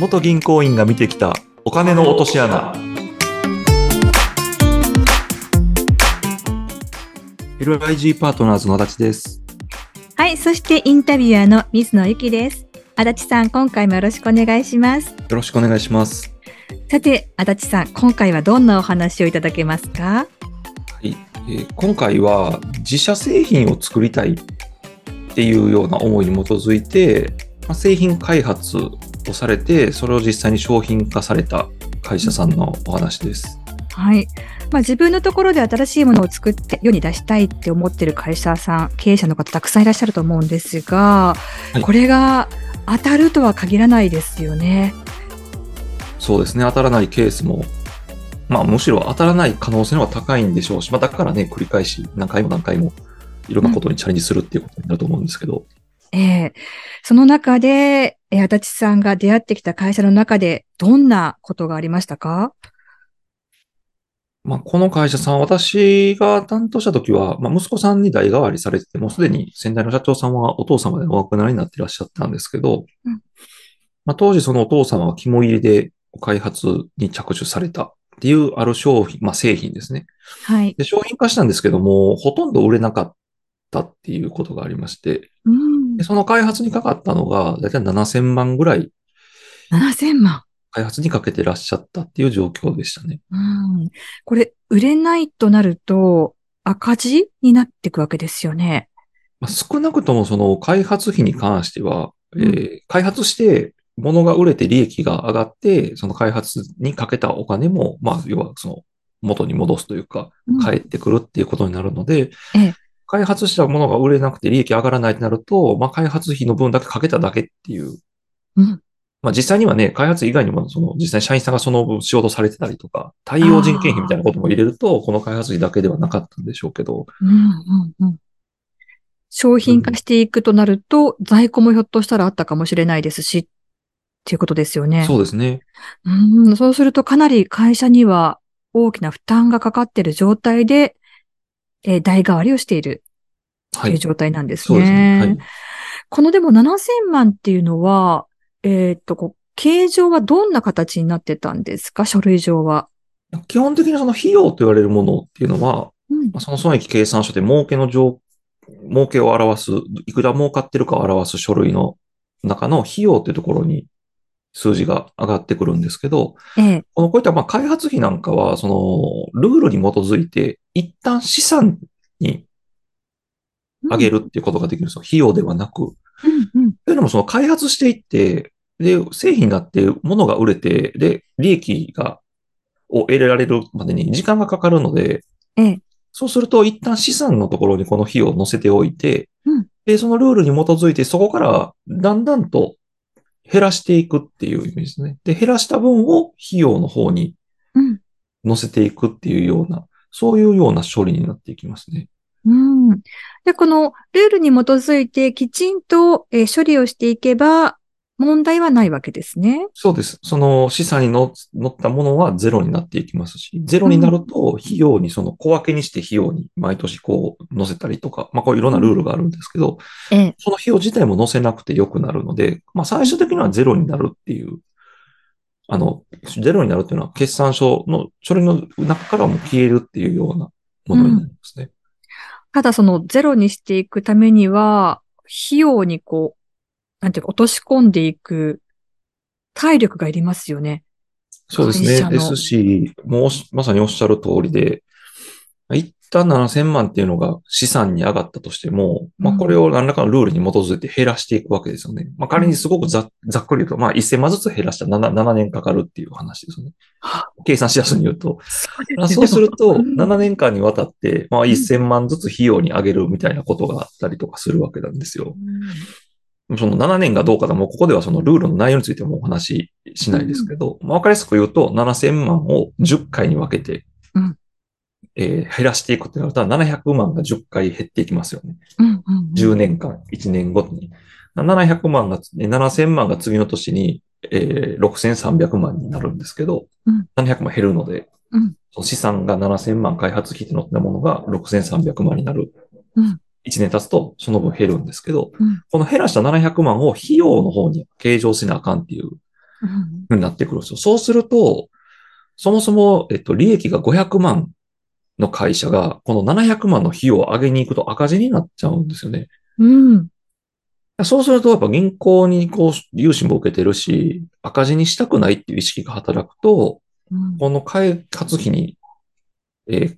元銀行員が見てきたお金の落とし穴 LIG パートナーズの足立ですはい、そしてインタビュアーの水野ゆきです。足立さん、今回もよろしくお願いします。よろしくお願いしますさて、足立さん、今回はどんなお話をいただけますか？はい、えー今回は自社製品を作りたいっていうような思いに基づいて、まあ、製品開発をされてそれを実際に商品化された会社さんのお話です。はい。まあ、自分のところで新しいものを作って世に出したいって思ってる会社さん、経営者の方たくさんいらっしゃると思うんですが、はいこれが当たるとは限らないですよね。そうですね当たらないケースもまあむしろ当たらない可能性の方が高いんでしょうし、まあ、だからね繰り返し何回も何回もいろんなことにチャレンジするっていうことになると思うんですけど、ええその中で、えー足立さんが出会ってきた会社の中で、どんなことがありましたか？まあ、この会社さん、私が担当したときは、まあ、息子さんに代替わりされてて、もうすでに先代の社長さんはお父様でお亡くなりになっていらっしゃったんですけど、うんまあ、当時そのお父様は肝入りで開発に着手されたっていうある商品、まあ、製品ですね。はい。で、商品化したんですけども、ほとんど売れなかったっていうことがありまして、うんで。その開発にかかったのが、だいたい7000万ぐらい7000万。開発にかけてらっしゃったっていう状況でしたね。うん。これ、売れないとなると、赤字になっていくわけですよね。まあ、少なくともその開発費に関しては、うんえー開発して物が売れて利益が上がって、その開発にかけたお金も、まあ、要はその元に戻すというか、うん返ってくるっていうことになるので、ええ開発したものが売れなくて利益上がらないとなると、まあ、開発費の分だけかけただけっていう。うん。まあ、実際にはね、開発以外にも、その、実際に社員さんがその仕事されてたりとか、対応人件費みたいなことも入れると、この開発費だけではなかったんでしょうけど、うん、うん、うん。商品化していくとなると、在庫もひょっとしたらあったかもしれないですし、っていうことですよね。そうですね。うん、そうするとかなり会社には大きな負担がかかっている状態で、えー代替わりをしているはい。という状態なんですそうですね。はねい。。このでも7000万っていうのは、えーっと、こう、形状はどんな形になってたんですか？書類上は。基本的にその費用と言われるものっていうのは、うんまあその損益計算書で儲けの上、儲けを表す、いくら儲かってるかを表す書類の中の費用っていうところに数字が上がってくるんですけど、ええ。このこういったまあ開発費なんかは、そのルールに基づいて一旦資産に上げるっていうことができるんですよ。費用ではなく。うん、うん。というのもその開発していって、で、製品になって物が売れて、で、利益が、を得られるまでに時間がかかるので、ええ。そうすると一旦資産のところにこの費用を載せておいて、うんで、そのルールに基づいてそこからだんだんと減らしていくっていうイメージですね。で、減らした分を費用の方にうん。載せていくっていうような、そういうような処理になっていきますね。うん。で、このルールに基づいてきちんと、えー処理をしていけば問題はないわけですね。そうです。その資産にの乗ったものはゼロになっていきますし、ゼロになると費用にその小分けにして費用に毎年こう載せたりとか、まあこういろんなルールがあるんですけど、ええ。その費用自体も載せなくてよくなるので、まあ最終的にはゼロになるっていう、あの、ゼロになるっていうのは決算書の書類の中からも消えるっていうようなものになりますね。ただそのゼロにしていくためには、費用にこう、なんていうか落とし込んでいく体力がいりますよね。そうですね。ですし、もうまさにおっしゃる通りで、一旦7000万っていうのが資産に上がったとしても、まあうんこれを何らかのルールに基づいて減らしていくわけですよね。まあ仮にすごくざざっくり言うと、まあ1000万ずつ減らしたら 7, 7年かかるっていう話ですよね。計算しやすいに言うと。そうそうすると、うん7年間にわたって、まあ1000万ずつ費用に上げるみたいなことがあったりとかするわけなんですよ。その7年がどうかだ、もうここではそのルールの内容についてもお話ししないですけど、まあわかりやすく言うと、7000万を10回に分けて、うんえー減らしていくってなると、700万が10回減っていきますよね。うんうんうん10年間、1年ごとに。700万が、え7000万が次の年に、えー6300万になるんですけど、うん700万減るので、うんその資産が7000万開発費って載ったものが6300万になる。うん1年経つとその分減るんですけど、うんこの減らした700万を費用の方に計上しなあかんっていううんになってくるんですよ。そうすると、そもそも、えっと、利益が500万の会社が、この700万の費用を上げに行くと赤字になっちゃうんですよね。うん。そうすると、やっぱ銀行にこう、融資も受けてるし、赤字にしたくないっていう意識が働くと、うんこの開発費に、えー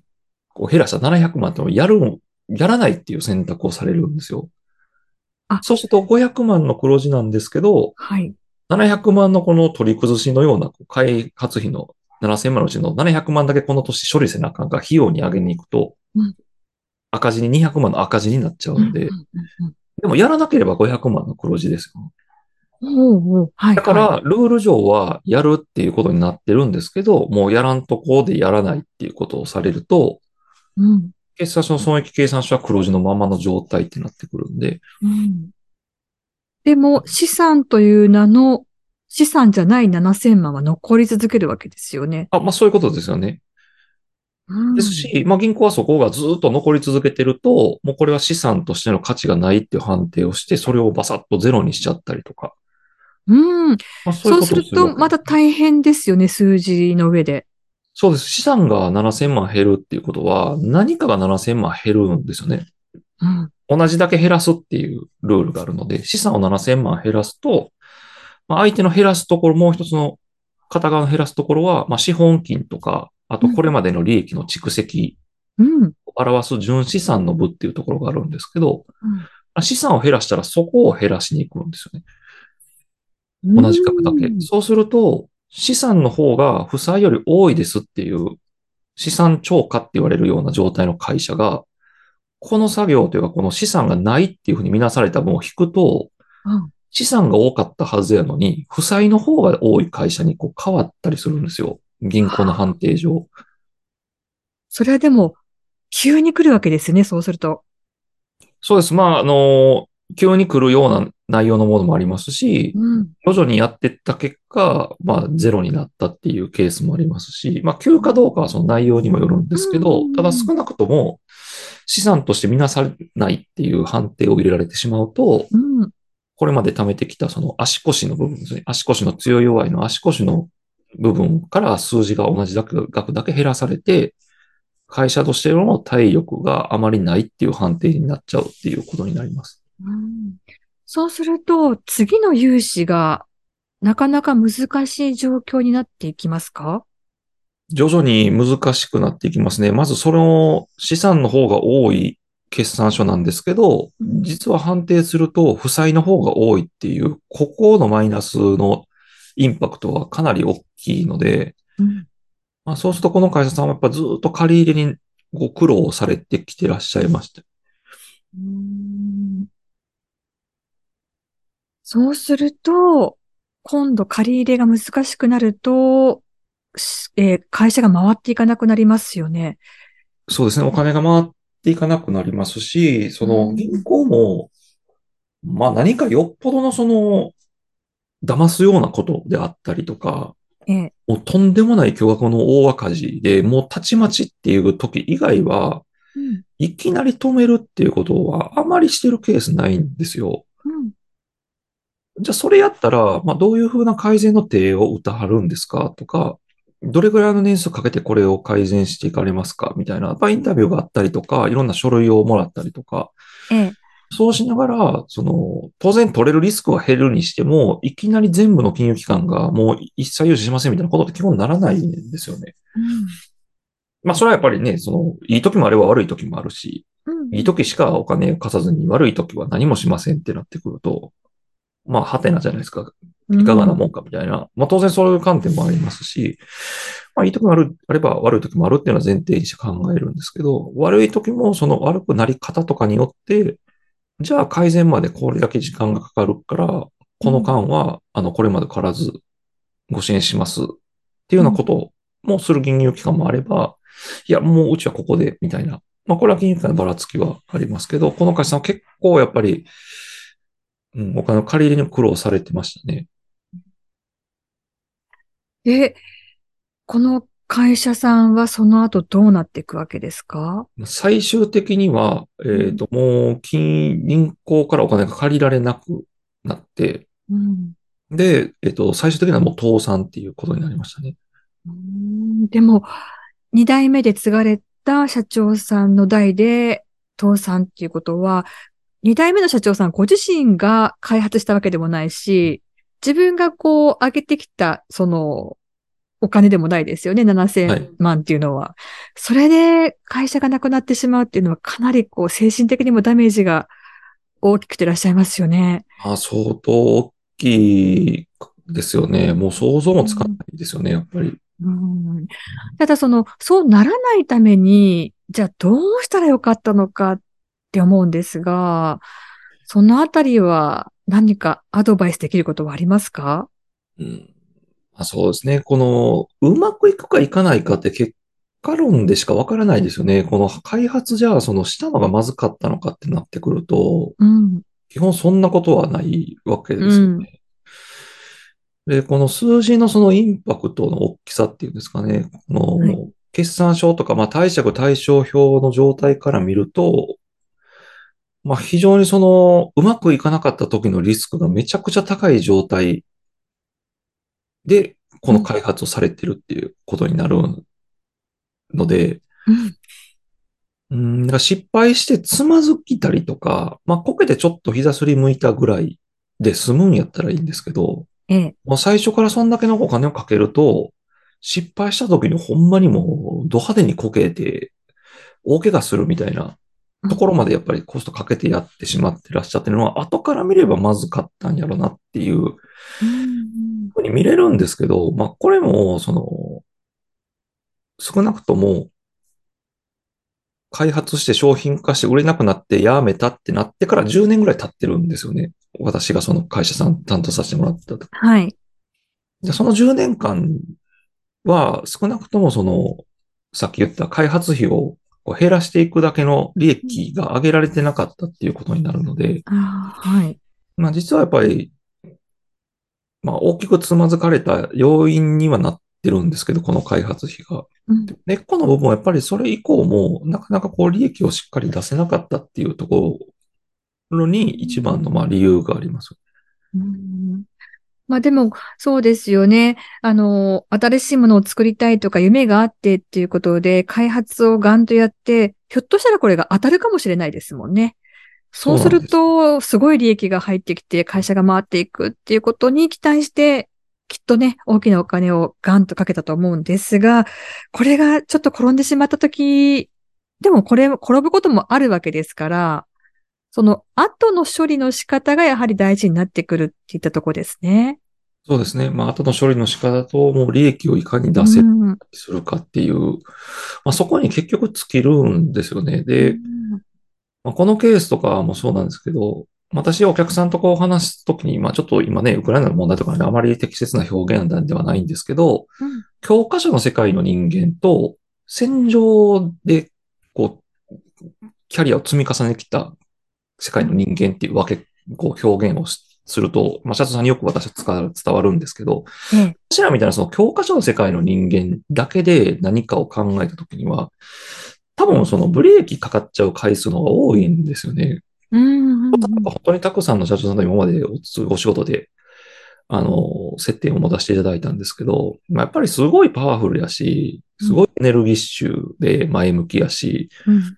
こう減らした700万ってやるん、やらないっていう選択をされるんですよ。あそうすると500万の黒字なんですけど、はい。700万のこの取り崩しのような開発費の7000万のうちの700万だけこの年処理せなあかんが費用に上げに行くとうん、赤字に200万の赤字になっちゃうんで、でもやらなければ500万の黒字ですよ。うんおうおうはい。だかはら、ルール上はやるっていうことになってるんですけど、もうやらんとこうでやらないっていうことをされると、い、うん。決算書の損益計算書は黒字のままの状態ってなってくるんで、うん。でも、資産という名の、資産じゃない7000万は残り続けるわけですよね。あ、まあそういうことですよね。うんですし、まあ銀行はそこがずっと残り続けてると、もうこれは資産としての価値がないっていう判定をして、それをバサッとゼロにしちゃったりとか。うん。まあ、そうすると、また大変ですよね、数字の上で。そうです。資産が7000万減るっていうことは、何かが7000万減るんですよね。うん。同じだけ減らすっていうルールがあるので、資産を7000万減らすと、まあ、相手の減らすところ、もう一つの片側の減らすところは、まあ、資本金とか、あとこれまでの利益の蓄積うん。を表す純資産の部っていうところがあるんですけど、うんまあ資産を減らしたらそこを減らしに行くんですよね。同じ額だけ。うんそうすると、資産の方が負債より多いですっていう資産超過って言われるような状態の会社が、この作業というかこの資産がないっていうふうに見なされた分を引くと、うん資産が多かったはずやのに、負債の方が多い会社にこう変わったりするんですよ。銀行の判定上。それはでも、急に来るわけですよね、そうすると。そうです。まあ、あの、急に来るような内容のものもありますし、うん。徐々にやっていった結果、まあ、ゼロになったっていうケースもありますし、まあ、急かどうかはその内容にもよるんですけどうん、ただ少なくとも資産として見なされないっていう判定を入れられてしまうと、うん。これまで貯めてきたその足腰の部分ですね。足腰の強い弱いの足腰の部分から数字が同じ額だけ減らされて、会社としての体力があまりないっていう判定になっちゃうっていうことになります。うんそうすると、次の融資がなかなか難しい状況になっていきますか？徐々に難しくなっていきますね。まずその資産の方が多い決算書なんですけど、実は判定すると負債の方が多いっていう、ここのマイナスのインパクトはかなり大きいので、うん。まあ、そうするとこの会社さんはやっぱずっと借り入れにご苦労されてきてらっしゃいまして。うんそうすると、今度借り入れが難しくなると、しえー会社が回っていかなくなりますよね。そうですね。お金が回っていかなくなりますし、その銀行も、まあ何かよっぽどのその、騙すようなことであったりとか、ええもうとんでもない巨額の大赤字で、もうたちまちっていう時以外は、うんいきなり止めるっていうことはあまりしてるケースないんですよ。うんじゃあそれやったら、まあどういうふうな改善の手を打たはるんですか？とか、どれぐらいの年数かけてこれを改善していかれますか？みたいな、やっぱインタビューがあったりとか、いろんな書類をもらったりとか、ええ。そうしながら、その、当然取れるリスクは減るにしても、いきなり全部の金融機関がもう一切融資しませんみたいなことって基本ならないんですよね。まあそれはやっぱりね、その、いい時もあれば悪い時もあるし、うん。いい時しかお金を貸さずに悪い時は何もしませんってなってくると、まあ、はてなじゃないですか。いかがなもんかみたいな。まあ当然そういう観点もありますし、まあいい時もある、あれば悪い時もあるっていうのは前提にして考えるんですけど、悪い時もその悪くなり方とかによって、じゃあ改善までこれだけ時間がかかるから、この間は、あの、これまでからずご支援しますっていうようなこともする金融機関もあれば、いや、もううちはここで、みたいな。まあこれは金融機関のばらつきはありますけど、この会社さんは結構やっぱり、うん、お金を借り入れに苦労されてましたね。で、この会社さんはその後どうなっていくわけですか？最終的には、えっ、と、もう、金、銀行からお金が借りられなくなって、うん。で、えっと、最終的にはもう倒産っていうことになりましたね。うんでも、二代目で継がれた社長さんの代で倒産っていうことは、二代目の社長さんご自身が開発したわけでもないし、自分がこう上げてきた、その、お金でもないですよね。はい7000万っていうのは。それで会社がなくなってしまうっていうのはかなりこう精神的にもダメージが大きくていらっしゃいますよね。まあ、相当大きいですよね。もう想像もつかないですよね、やっぱり。うんただその、そうならないために、じゃあどうしたらよかったのかって思うんですが、そのあたりは何かアドバイスできることはありますか？うんまあ、そうですね。この、うまくいくかいかないかって結果論でしかわからないですよね。この開発じゃあ、そのしたのがまずかったのかってなってくると、うん。基本そんなことはないわけですよね。で、この数字のそのインパクトの大きさっていうんですかね。この、はい決算書とか、まあ、貸借対照表の状態から見ると、まあ、非常にその、うまくいかなかった時のリスクがめちゃくちゃ高い状態で、この開発をされてるっていうことになるので、うん。うん、失敗してつまずきたりとか、まあ、こけてちょっと膝すり向いたぐらいで済むんやったらいいんですけど、ええ。もう最初からそんだけのお金をかけると、失敗した時にほんまにもうド派手にこけて、大怪我するみたいなところまでやっぱりコストかけてやってしまってらっしゃってるのは、後から見ればまずかったんやろなっていううんふうに見れるんですけど、まあこれも、その、少なくとも、開発して商品化して売れなくなってやめたってなってから10年ぐらい経ってるんですよね。私がその会社さん担当させてもらった時はい。で、その10年間は少なくともその、さっき言った開発費をこう減らしていくだけの利益が上げられてなかったっていうことになるので、はい。まあ実はやっぱり、まあ大きくつまずかれた要因にはなってるんですけど、この開発費が。うん根っこの部分はやっぱりそれ以降もなかなかこう利益をしっかり出せなかったっていうところに一番のまあ理由があります。うんまあでも、そうですよね。あの、新しいものを作りたいとか夢があってっていうことで開発をガンとやって、ひょっとしたらこれが当たるかもしれないですもんね。そうすると、すごい利益が入ってきて会社が回っていくっていうことに期待して、きっとね、大きなお金をガンとかけたと思うんですが、これがちょっと転んでしまったとき、でもこれ、転ぶこともあるわけですから、その後の処理の仕方がやはり大事になってくるっていったところですね。そうですね。まあ後の処理の仕方ともう利益をいかに出せるうんするかっていう、まあ、そこに結局尽きるんですよね。で、まあ、このケースとかもそうなんですけど、私お客さんとこう話すときに、まあちょっと今ね、ウクライナの問題とかね、あまり適切な表現なんではないんですけど、うん教科書の世界の人間と戦場でこう、キャリアを積み重ねてきた世界の人間っていうわけ、こう表現をしすると、まあ、社長さんによく私は伝わるんですけど、ええ。私らみたいなその教科書の世界の人間だけで何かを考えたときには、多分そのブレーキかかっちゃう回数の方が多いんですよね。うんうんうん。本当にたくさんの社長さんと今までおお仕事で、あの、接点を持たせていただいたんですけど、まあ、やっぱりすごいパワフルやし、すごいエネルギッシュで前向きやし、うん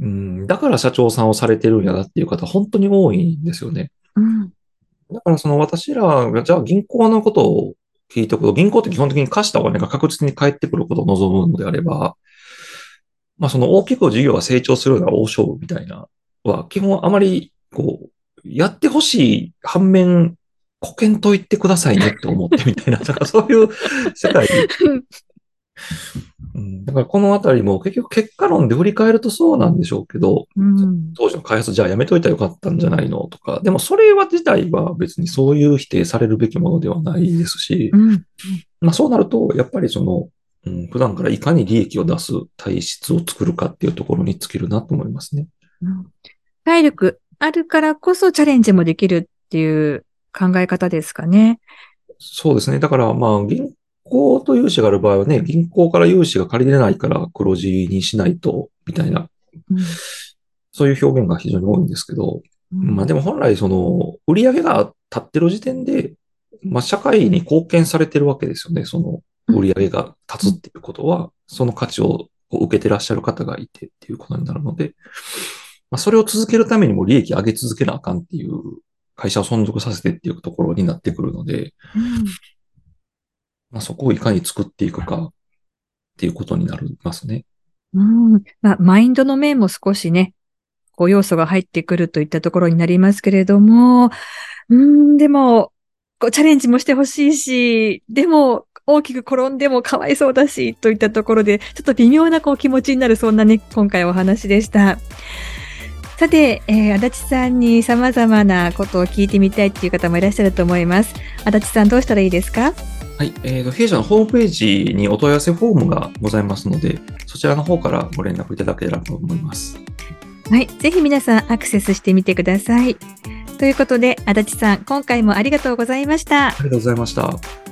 うん、だから社長さんをされてるんやなっていう方本当に多いんですよね。うんだからその私らが、じゃあ銀行のことを聞いておくと、銀行って基本的に貸したお金が確実に返ってくることを望むのであれば、まあその大きく事業が成長するような大勝負みたいな。は、基本あまりこう、やってほしい反面、保険と言ってくださいねって思ってみたいな、だかそういう世界。うん、だからこのあたりも結局結果論で振り返るとそうなんでしょうけど、うん当時の開発じゃあやめといたらよかったんじゃないのとか、でもそれは自体は別にそういう否定されるべきものではないですしう、んまあそうなると、やっぱりその、うん、普段からいかに利益を出す体質を作るかっていうところに尽きるなと思いますね。うん体力あるからこそチャレンジもできるっていう考え方ですかね。そうですね。だからまあ銀行と融資がある場合はね、銀行から融資が借りれないから黒字にしないと、みたいな、うん。そういう表現が非常に多いんですけど、まあでも本来その、売り上げが立ってる時点で、まあ、社会に貢献されてるわけですよね。その、売り上げが立つっていうことは、その価値を受けてらっしゃる方がいてっていうことになるので、まあ、それを続けるためにも利益上げ続けなあかんっていう会社を存続させてっていうところになってくるので、まあ、そこをいかに作っていくかっていうことになりますね。うん。まあ、マインドの面も少しね、こう要素が入ってくるといったところになりますけれども、うん、でも、こうチャレンジもしてほしいし、でも、大きく転んでもかわいそうだし、といったところで、ちょっと微妙なこう気持ちになる、そんなね、今回お話でした。さて、えー、足立さんに様々なことを聞いてみたいっていう方もいらっしゃると思います。足立さん、どうしたらいいですか？はい、えーと、弊社のホームページにお問い合わせフォームがございますので、そちらの方からご連絡いただければと思います。はい、ぜひ皆さんアクセスしてみてください。ということで、足立さん、今回もありがとうございました。ありがとうございました。